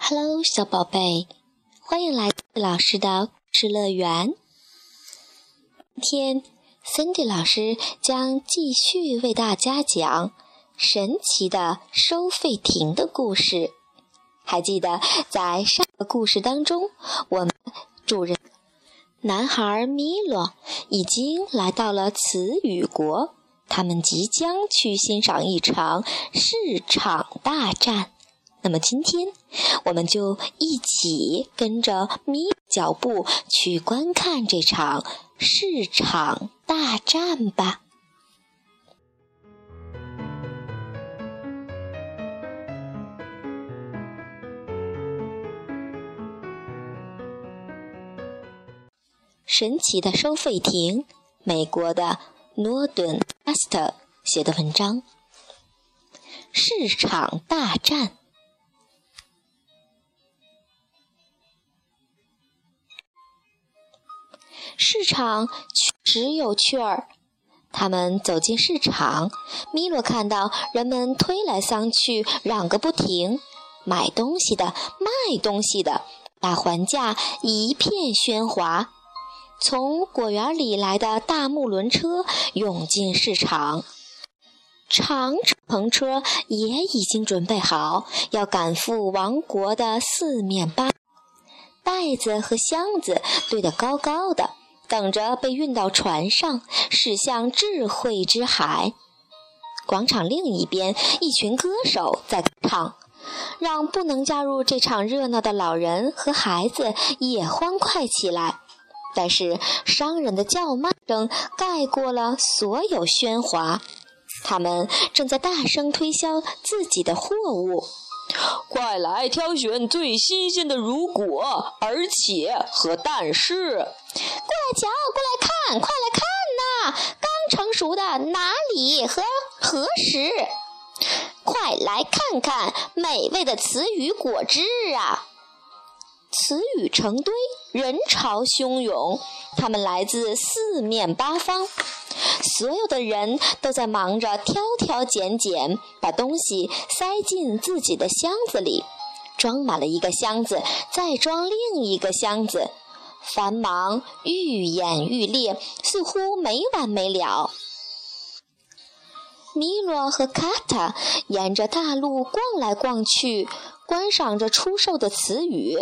Hello，小宝贝，欢迎来到老师的故事乐园。今天，Cindy 老师将继续为大家讲神奇的收费亭的故事。还记得在上个故事当中，我们主人男孩米洛已经来到了词语国，他们即将去欣赏一场市场大战。那么今天，我们就一起跟着米脚步去观看这场市场大战吧。神奇的收费亭，美国的诺顿·阿斯特写的文章。市场大战。市场确实有趣儿。他们走进市场，米洛看到人们推来搡去，嚷个不停。买东西的，卖东西的，打还价，一片喧哗。从果园里来的大木轮车涌进市场，长篷车也已经准备好，要赶赴王国的四面八。袋子和箱子堆得高高的。等着被运到船上，驶向智慧之海。广场另一边，一群歌手在唱，让不能加入这场热闹的老人和孩子也欢快起来。但是商人的叫卖声盖过了所有喧哗，他们正在大声推销自己的货物。快来挑选最新鲜的乳果，而且和但是，过来瞧，过来看，快来看呐！刚成熟的哪里和何时？快来看看美味的词语果汁啊！词语成堆，人潮汹涌，他们来自四面八方。所有的人都在忙着挑挑拣拣，把东西塞进自己的箱子里，装满了一个箱子，再装另一个箱子，繁忙愈演愈烈，似乎没完没了。米洛和卡塔沿着大路逛来逛去，观赏着出售的词语。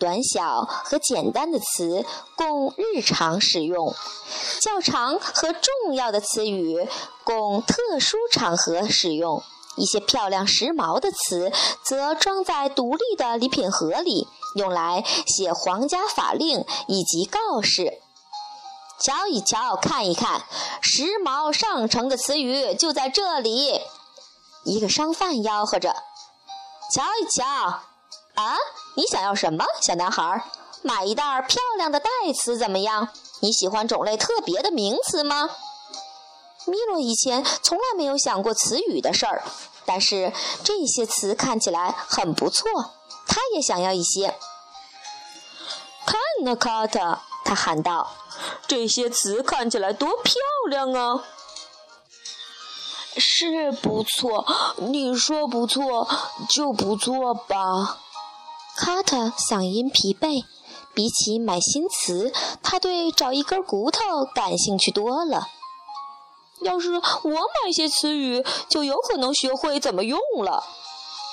短小和简单的词供日常使用，较长和重要的词语供特殊场合使用。一些漂亮时髦的词则装在独立的礼品盒里，用来写皇家法令以及告示。瞧一瞧，看一看，时髦上乘的词语就在这里。一个商贩吆喝着：“瞧一瞧。”啊，你想要什么，小男孩？买一袋漂亮的代词怎么样？你喜欢种类特别的名词吗？米洛以前从来没有想过词语的事儿，但是这些词看起来很不错，他也想要一些。看呐，卡特，他喊道：“这些词看起来多漂亮啊！”是不错，你说不错就不错吧。卡特嗓音疲惫，比起买新词，他对找一根骨头感兴趣多了。要是我买些词语，就有可能学会怎么用了。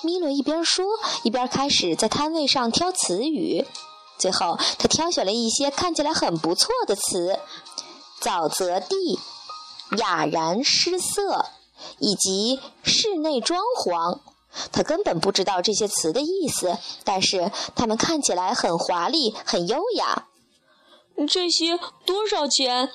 米洛一边说，一边开始在摊位上挑词语。最后，他挑选了一些看起来很不错的词：沼泽地、哑然失色，以及室内装潢。他根本不知道这些词的意思，但是它们看起来很华丽、很优雅。这些多少钱？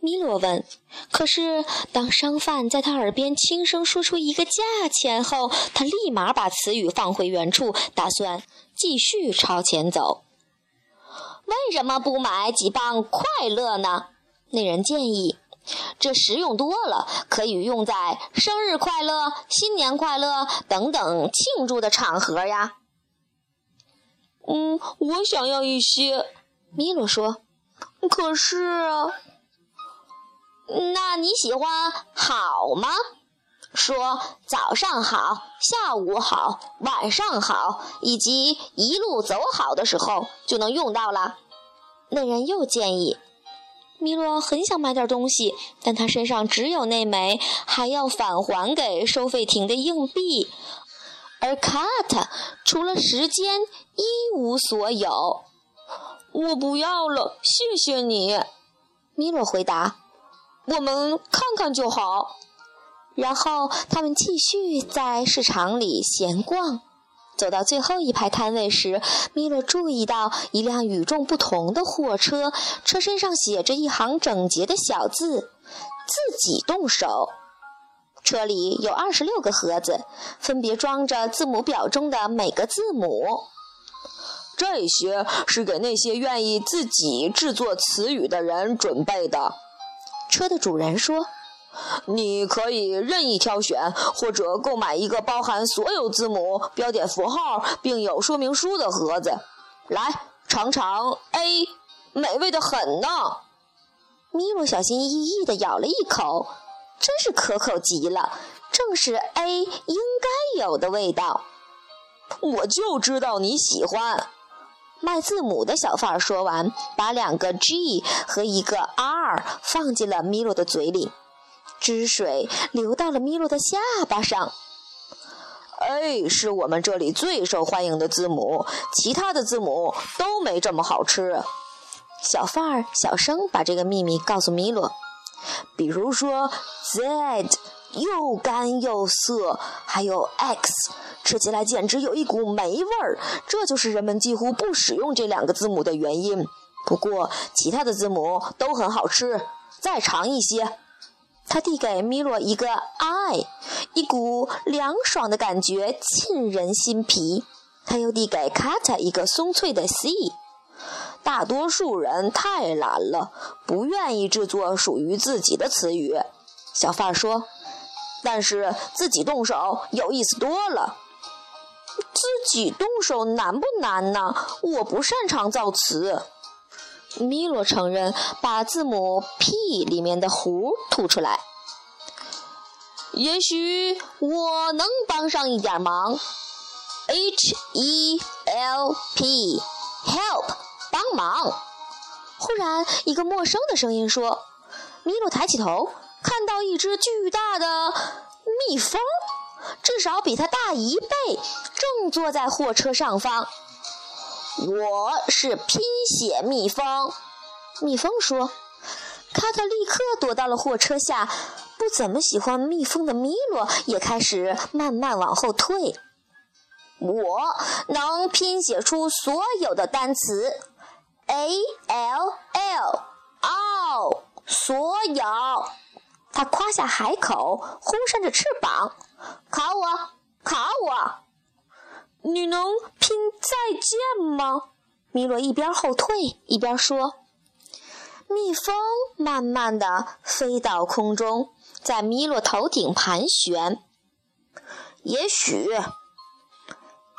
米洛问。可是当商贩在他耳边轻声说出一个价钱后，他立马把词语放回原处，打算继续朝前走。为什么不买几磅快乐呢？那人建议。这实用多了，可以用在生日快乐、新年快乐等等庆祝的场合呀。嗯，我想要一些。米洛说：“可是……那你喜欢好吗？说早上好、下午好、晚上好，以及一路走好的时候就能用到了。”那人又建议。米洛很想买点东西，但他身上只有那枚还要返还给收费亭的硬币，而卡特除了时间一无所有。我不要了，谢谢你。米洛回答：“我们看看就好。”然后他们继续在市场里闲逛。走到最后一排摊位时，米洛注意到一辆与众不同的货车，车身上写着一行整洁的小字：“自己动手。”车里有二十六个盒子，分别装着字母表中的每个字母。这些是给那些愿意自己制作词语的人准备的。车的主人说。你可以任意挑选，或者购买一个包含所有字母、标点符号并有说明书的盒子。来尝尝 A，美味的很呢。米洛小心翼翼地咬了一口，真是可口极了，正是 A 应该有的味道。我就知道你喜欢。卖字母的小贩说完，把两个 G 和一个 R 放进了米洛的嘴里。汁水流到了米洛的下巴上。A 是我们这里最受欢迎的字母，其他的字母都没这么好吃。小贩儿小声把这个秘密告诉米洛。比如说，Z 又干又涩，还有 X 吃起来简直有一股霉味儿，这就是人们几乎不使用这两个字母的原因。不过，其他的字母都很好吃。再尝一些。他递给米洛一个 I，一股凉爽的感觉沁人心脾。他又递给卡塔一个松脆的 C。大多数人太懒了，不愿意制作属于自己的词语。小贩说：“但是自己动手有意思多了。自己动手难不难呢？我不擅长造词。”米洛承认，把字母 P 里面的胡吐出来。也许我能帮上一点忙。H E L P，help，帮忙。忽然，一个陌生的声音说：“米洛抬起头，看到一只巨大的蜜蜂，至少比它大一倍，正坐在货车上方。”我是拼写蜜蜂，蜜蜂说。卡特立刻躲到了货车下。不怎么喜欢蜜蜂的米洛也开始慢慢往后退。我能拼写出所有的单词，a l l all，所有。他夸下海口，呼扇着翅膀，考我，考我。你能拼再见吗？米洛一边后退。一边说。蜜蜂慢慢地飞到空中，在米洛头顶盘旋。也许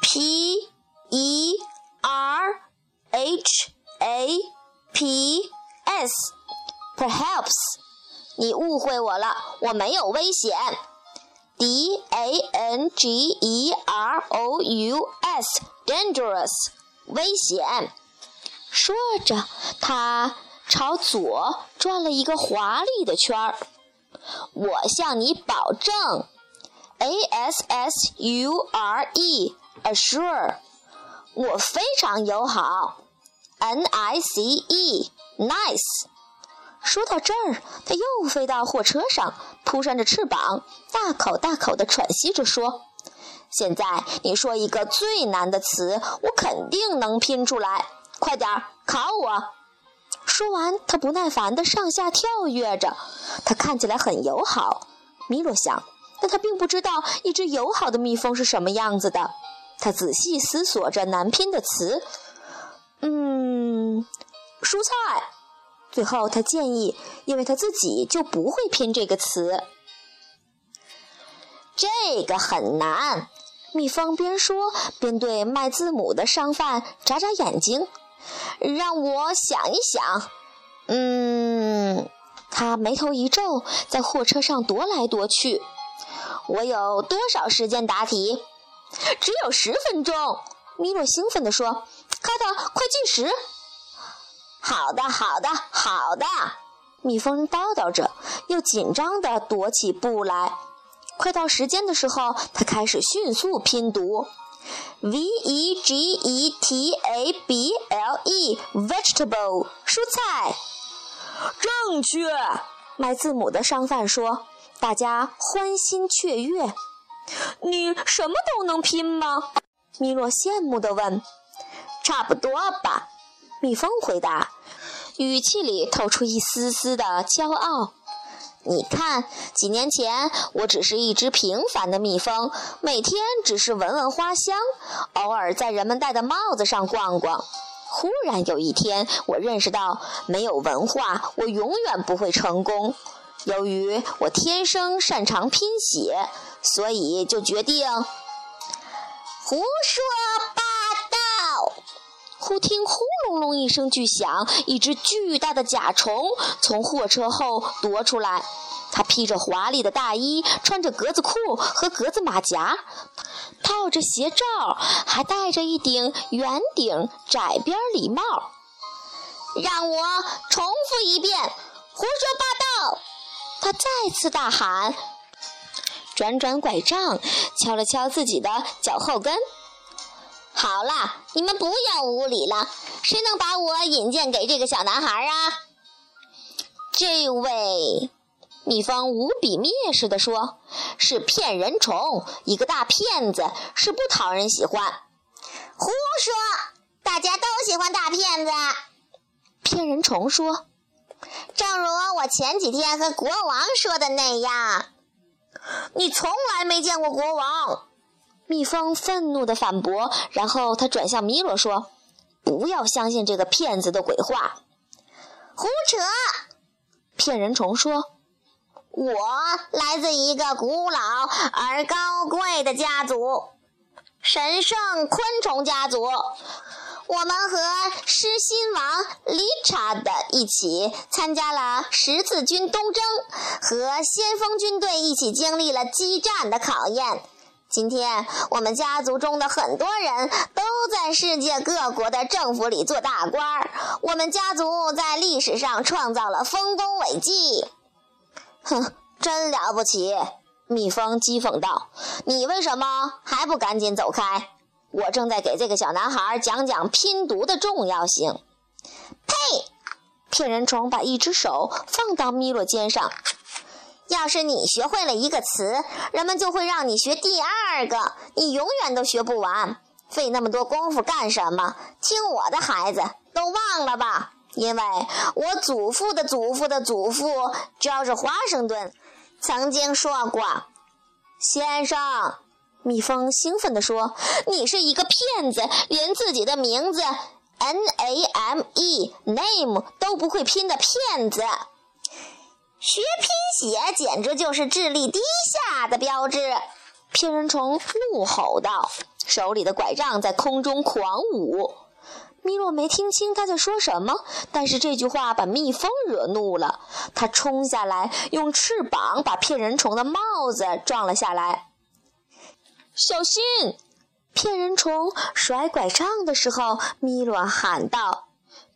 ，P E R H A P S，perhaps，你误会我了，我没有危险。D A N G E R O U S，dangerous，危险。说着，他朝左转了一个华丽的圈儿。我向你保证，A S S U R E，assure，我非常友好，N I C E，nice。说到这儿，他又飞到货车上，扑扇着翅膀，大口大口地喘息着说：“现在你说一个最难的词，我肯定能拼出来。快点，考我！”说完，他不耐烦地上下跳跃着。他看起来很友好，米洛想，但他并不知道一只友好的蜜蜂是什么样子的。他仔细思索着难拼的词。嗯，蔬菜。最后，他建议，因为他自己就不会拼这个词。这个很难。蜜蜂边说边对卖字母的商贩眨眨眼睛，让我想一想。嗯，他眉头一皱，在货车上踱来踱去。我有多少时间答题？只有十分钟。米洛兴奋地说：“卡特，快计时！”好的，好的，好的。蜜蜂叨叨着，又紧张地踱起步来。快到时间的时候，它开始迅速拼读：v e g e t a b l e，vegetable，蔬菜。正确，卖字母的商贩说。大家欢欣雀跃。你什么都能拼吗？米洛羡慕地问。差不多吧，蜜蜂回答，语气里透出一丝丝的骄傲。你看，几年前我只是一只平凡的蜜蜂，每天只是闻闻花香，偶尔在人们戴的帽子上逛逛。忽然有一天，我认识到，没有文化，我永远不会成功。由于我天生擅长拼写，所以就决定胡说。忽听轰隆隆一声巨响，一只巨大的甲虫从货车后夺出来。它披着华丽的大衣，穿着格子裤和格子马甲，套着鞋罩，还戴着一顶圆顶窄边礼帽。让我重复一遍：胡说八道！他再次大喊，转转拐杖，敲了敲自己的脚后跟。好了，你们不要无礼了。谁能把我引荐给这个小男孩啊？这位，蜜蜂无比蔑视地说：“是骗人虫，一个大骗子，是不讨人喜欢。”胡说！大家都喜欢大骗子。骗人虫说：“正如我前几天和国王说的那样，你从来没见过国王。”蜜蜂愤怒地反驳，然后他转向米洛说：“不要相信这个骗子的鬼话。”胡扯！骗人虫说：“我来自一个古老而高贵的家族——神圣昆虫家族。我们和狮心王理查德一起参加了十字军东征，和先锋军队一起经历了激战的考验。”今天，我们家族中的很多人都在世界各国的政府里做大官儿。我们家族在历史上创造了丰功伟绩。哼，真了不起！蜜蜂讥讽道：“你为什么还不赶紧走开？我正在给这个小男孩讲讲拼读的重要性。”呸！骗人虫把一只手放到米洛肩上。要是你学会了一个词，人们就会让你学第二个，你永远都学不完。费那么多功夫干什么？听我的，孩子，都忘了吧。因为我祖父的祖父的祖父乔治华盛顿曾经说过：“先生。”蜜蜂兴奋地说：“你是一个骗子，连自己的名字 N A M E name 都不会拼的骗子。”学拼写简直就是智力低下的标志！骗人虫怒吼道，手里的拐杖在空中狂舞。米洛没听清他在说什么，但是这句话把蜜蜂惹怒了。他冲下来，用翅膀把骗人虫的帽子撞了下来。小心！骗人虫甩拐杖的时候，米洛喊道。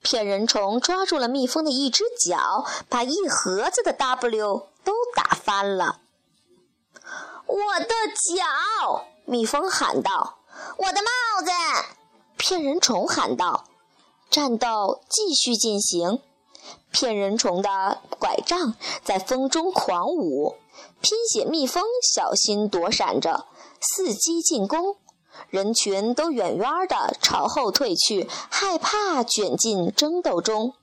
骗人虫抓住了蜜蜂的一只脚，把一盒子的 W 都打翻了。我的脚！蜜蜂喊道。我的帽子！骗人虫喊道。战斗继续进行。骗人虫的拐杖在风中狂舞，拼写蜜蜂小心躲闪着，伺机进攻。人群都远远地朝后退去，害怕卷进争斗中。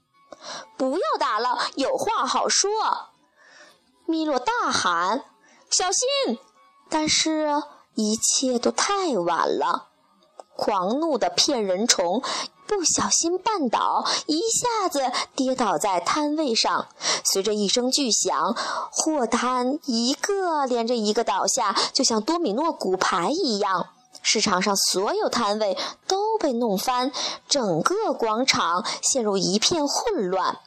不要打了，有话好说。米洛大喊：“小心！”但是，一切都太晚了。狂怒的骗人虫不小心绊倒，一下子跌倒在摊位上。随着一声巨响，货摊一个连着一个倒下，就像多米诺骨牌一样。市场上所有摊位都被弄翻，整个广场陷入一片混乱。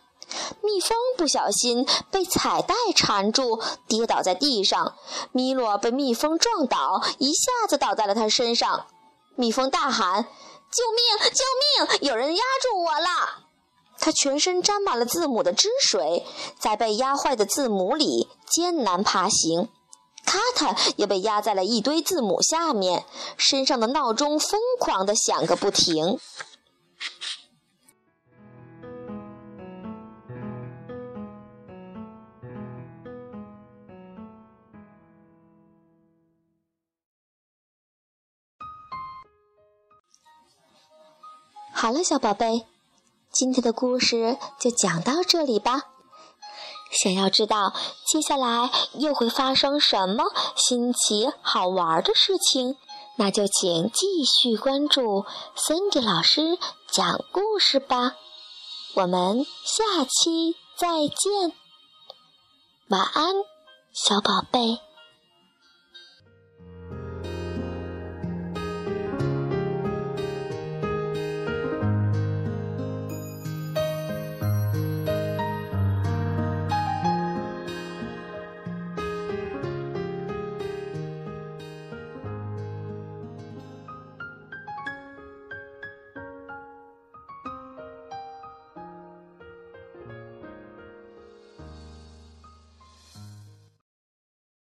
蜜蜂不小心被彩带缠住，跌倒在地上。米洛被蜜蜂撞倒，一下子倒在了他身上。蜜蜂大喊：“救命！救命！有人压住我了！”他全身沾满了字母的汁水，在被压坏的字母里艰难爬行。卡塔也被压在了一堆字母下面，身上的闹钟疯狂地响个不停。好了，小宝贝，今天的故事就讲到这里吧。想要知道接下来又会发生什么新奇好玩的事情，那就请继续关注 Cindy 老师讲故事吧。我们下期再见，晚安，小宝贝。